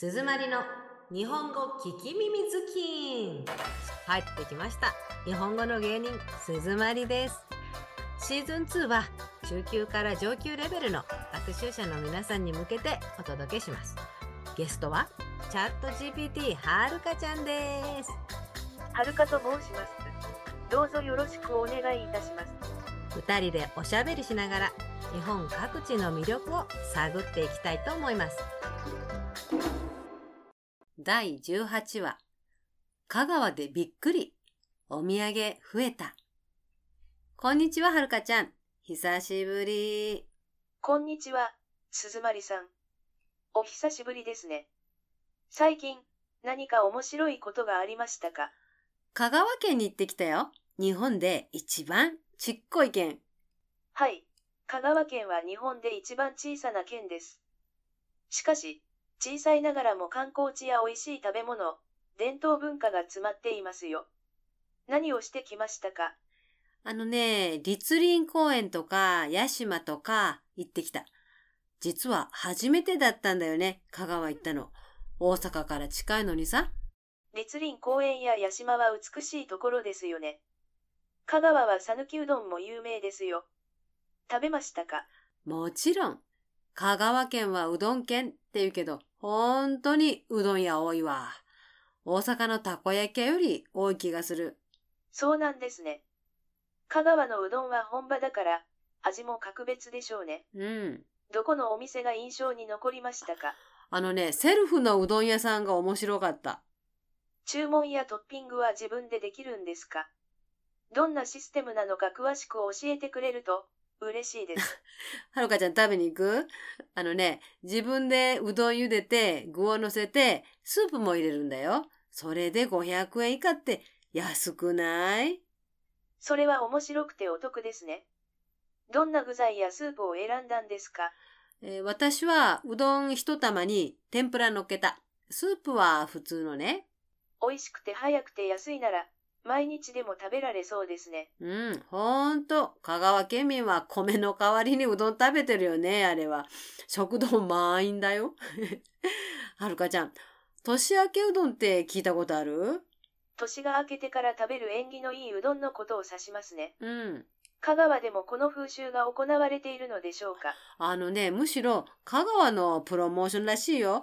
鈴まりの日本語聞き耳ズキン。入ってきました。日本語の芸人鈴まりです。シーズン2は中級から上級レベルの学習者の皆さんに向けてお届けします。ゲストはチャット GPT はるかちゃんです。はるかと申します。どうぞよろしくお願いいたします。二人でおしゃべりしながら日本各地の魅力を探っていきたいと思います第18話香川でびっくりお土産増えたこんにちははるかちゃん久しぶりこんにちは、鈴まりさん。お久しぶりですね。最近、何か面白いことがありましたか？香川県に行ってきたよ日本で一番ちっこい県はい。香川県は日本で一番小さな県です。しかし、小さいながらも観光地や美味しい食べ物、伝統文化が詰まっていますよ。何をしてきましたか？あのね、立林公園とか屋島とか行ってきた。実は初めてだったんだよね、香川行ったの。大阪から近いのにさ。立林公園や八島は美しいところですよね。香川は讃岐うどんも有名ですよ。食べましたか？もちろん、香川県はうどん県って言うけど、ほんとにうどん屋多いわ。大阪のたこ焼き屋より多い気がする。そうなんですね。香川のうどんは本場だから、味も格別でしょうね。うん。どこのお店が印象に残りましたか？あのね、セルフのうどん屋さんが面白かった。注文やトッピングは自分でできるんですか？どんなシステムなのか詳しく教えてくれると嬉しいです。はるかちゃん食べに行く？あのね、自分でうどん茹でて、具を乗せて、スープも入れるんだよ。それで500円以下って安くない？それは面白くてお得ですね。どんな具材やスープを選んだんですか？えー私はうどん一玉に天ぷら乗っけた。スープは普通のね。美味しくて早くて安いなら、毎日でも食べられそうですね。うん、ほんと。香川県民は米の代わりにうどん食べてるよね、あれは。食堂満員だよ。はるかちゃん、年明けうどんって聞いたことある？年が明けてから食べる縁起のいいうどんのことを指しますね。うん。香川でもこの風習が行われているのでしょうかあのね、むしろ香川のプロモーションらしいよ。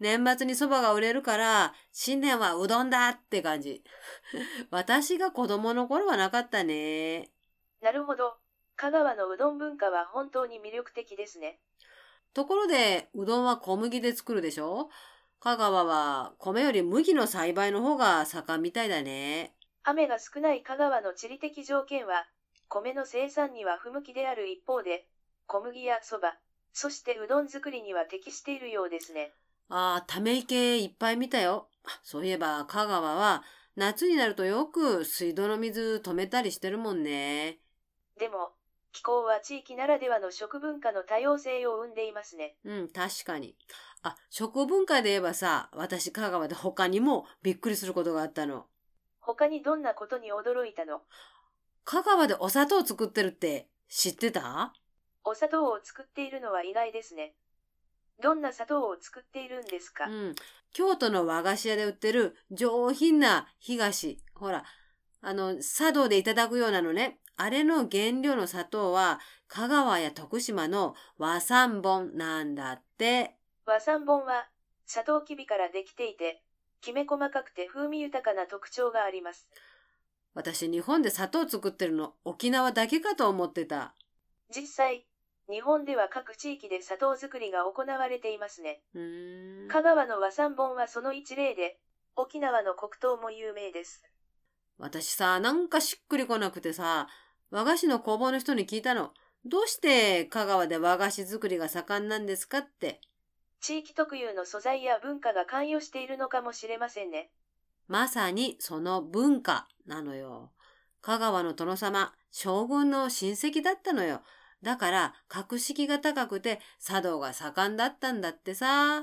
年末に蕎麦が売れるから、新年はうどんだって感じ。私が子供の頃はなかったね。なるほど。香川のうどん文化は本当に魅力的ですね。ところで、うどんは小麦で作るでしょ？香川は米より麦の栽培の方が盛んみたいだね。雨が少ない香川の地理的条件は、米の生産には不向きである一方で、小麦や蕎麦、そしてうどん作りには適しているようですね。ああ、ため池いっぱい見たよ。あそういえば香川は夏になるとよく水道の水止めたりしてるもんね。でも、気候は地域ならではの食文化の多様性を生んでいますね。うん、確かに。あ、食文化で言えばさ、私香川で他にもびっくりすることがあったの。他にどんなことに驚いたの？香川でお砂糖作ってるって知ってた？お砂糖を作っているのは意外ですね。どんな砂糖を作っているんですか、うん。京都の和菓子屋で売ってる上品な干菓子。ほら、あの、茶道でいただくようなのね。あれの原料の砂糖は、香川や徳島の和三本なんだって。和三本は、砂糖きびからできていて、きめ細かくて風味豊かな特徴があります。私、日本で砂糖作ってるの沖縄だけかと思ってた。実際、日本では各地域で砂糖作りが行われていますね。香川の和三本はその一例で、沖縄の黒糖も有名です。私さ、なんかしっくりこなくてさ、和菓子の工房の人に聞いたの。どうして香川で和菓子作りが盛んなんですかって。地域特有の素材や文化が関与しているのかもしれませんね。まさにその文化なのよ。香川の殿様、将軍の親戚だったのよ。だから、格式が高くて茶道が盛んだったんだってさ。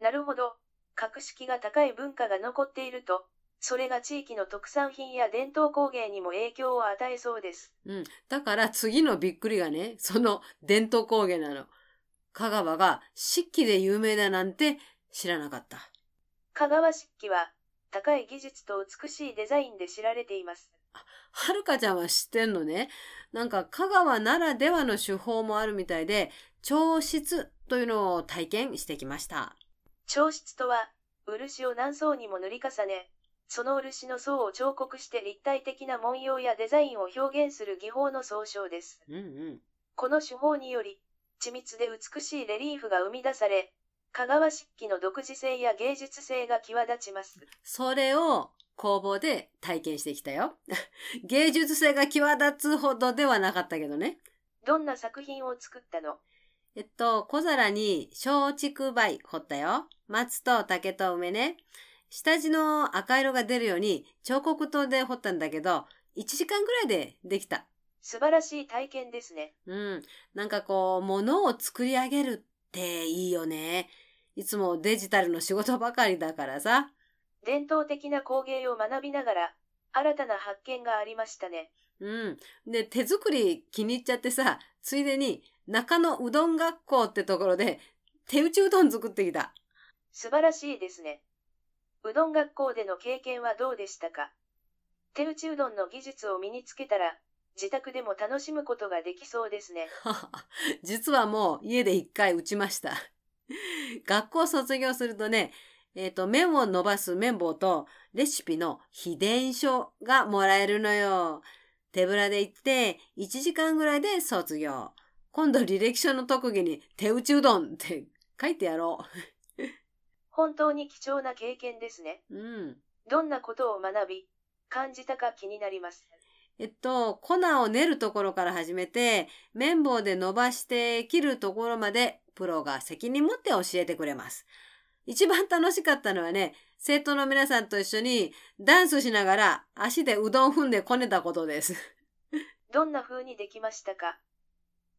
なるほど。格式が高い文化が残っていると、それが地域の特産品や伝統工芸にも影響を与えそうです。うん。だから次のびっくりがね、その伝統工芸なの。香川が漆器で有名だなんて知らなかった。香川漆器は、高い技術と美しいデザインで知られています。はるかちゃんは知ってんのね。なんか香川ならではの手法もあるみたいで、調漆というのを体験してきました。調漆とは、漆を何層にも塗り重ね、その漆の層を彫刻して立体的な文様やデザインを表現する技法の総称です。うんうん。この手法により、緻密で美しいレリーフが生み出され、香川漆器の独自性や芸術性が際立ちます。それを工房で体験してきたよ。芸術性が際立つほどではなかったけどね。どんな作品を作ったの？えっと、小皿に松竹梅掘ったよ。松と竹と梅ね。下地の赤色が出るように彫刻刀で掘ったんだけど、1時間ぐらいでできた。素晴らしい体験ですね。うん。なんかこう、物を作り上げるっていいよね。いつもデジタルの仕事ばかりだからさ。伝統的な工芸を学びながら、新たな発見がありましたね。うん。で、手作り気に入っちゃってさ、ついでに中野うどん学校ってところで手打ちうどん作ってきた。素晴らしいですね。うどん学校での経験はどうでしたか？手打ちうどんの技術を身につけたら、自宅でも楽しむことができそうですね。実はもう家で一回打ちました。学校卒業するとね、えっ、と、麺を伸ばす綿棒とレシピの秘伝書がもらえるのよ。手ぶらで行って1時間ぐらいで卒業。今度履歴書の特技に手打ちうどんって書いてやろ 本当に貴重な経験ですね。う。うん。どんなことを学び、感じたか気になります。えっと、粉を練るところから始めて、綿棒で伸ばして切るところまで、プロが責任持って教えてくれます。一番楽しかったのはね、生徒の皆さんと一緒にダンスしながら足でうどん踏んでこねたことです。どんな風にできましたか？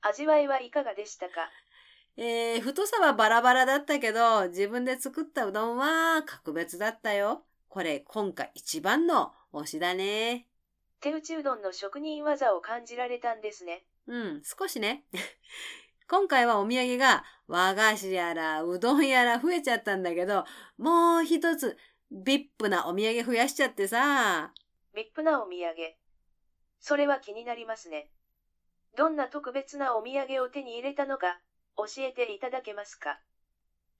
味わいはいかがでしたか？えー、太さはバラバラだったけど、自分で作ったうどんは格別だったよ。これ今回一番の推しだね。手打ちうどんの職人技を感じられたんですね。うん、少しね。今回はお土産が和菓子やらうどんやら増えちゃったんだけど、もう一つビップなお土産増やしちゃってさ。ビップなお土産。それは気になりますね。どんな特別なお土産を手に入れたのか、教えていただけますか？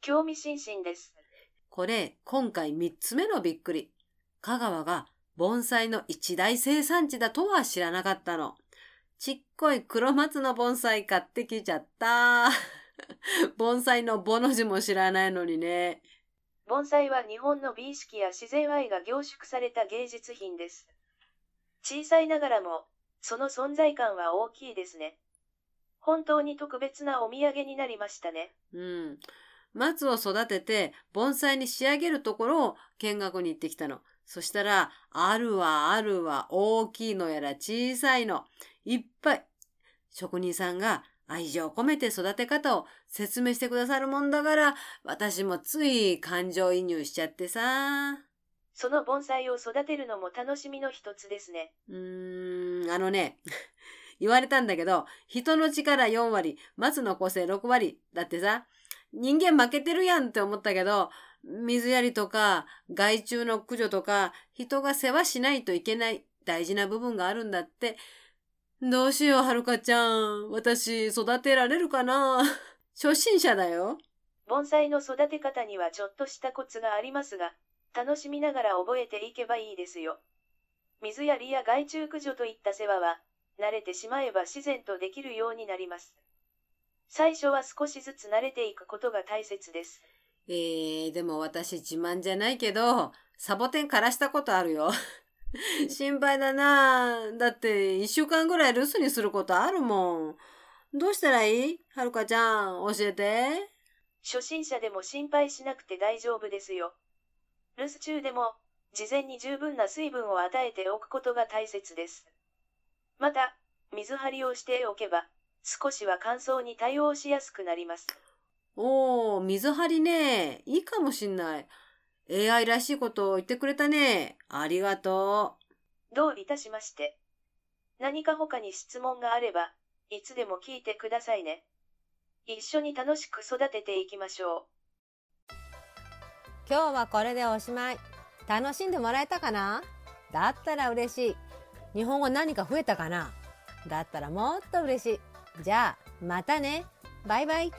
興味津々です。これ今回三つ目のびっくり。香川が盆栽の一大生産地だとは知らなかったの。ちっこい黒松の盆栽買ってきちゃった。盆栽のボの字も知らないのにね。盆栽は日本の美意識や自然愛が凝縮された芸術品です。小さいながらも、その存在感は大きいですね。本当に特別なお土産になりましたね。うん。松を育てて盆栽に仕上げるところを見学に行ってきたの。そしたら、あるわあるわ、大きいのやら小さいの、いっぱい。職人さんが愛情を込めて育て方を説明してくださるもんだから、私もつい感情移入しちゃってさ。その盆栽を育てるのも楽しみの一つですね。うーん、あのね、言われたんだけど、人の力4割、松の個性6割だってさ、人間負けてるやんって思ったけど、水やりとか害虫の駆除とか人が世話しないといけない大事な部分があるんだって。どうしよう、はるかちゃん。私育てられるかな？初心者だよ。盆栽の育て方にはちょっとしたコツがありますが、楽しみながら覚えていけばいいですよ。水やりや害虫駆除といった世話は、慣れてしまえば自然とできるようになります。最初は少しずつ慣れていくことが大切です。えー、でも私自慢じゃないけど、サボテン枯らしたことあるよ。心配だなだって一週間ぐらい留守にすることあるもん。どうしたらいい？はるかちゃん、教えて。初心者でも心配しなくて大丈夫ですよ。留守中でも、事前に十分な水分を与えておくことが大切です。また、水張りをしておけば、少しは乾燥に対応しやすくなります。おー、水張りね。いいかもしんない。AI らしいことを言ってくれたね。ありがとどういたしまして。何か他に質問があれば、いつでも聞いてくださいね。一緒に楽しく育てていきましょう。今日はこれでおしまい。楽しんでもらえたかな？だったら嬉しい。日本語何か増えたかな？だったらもっと嬉しい。じゃあ、またね。バイバイ。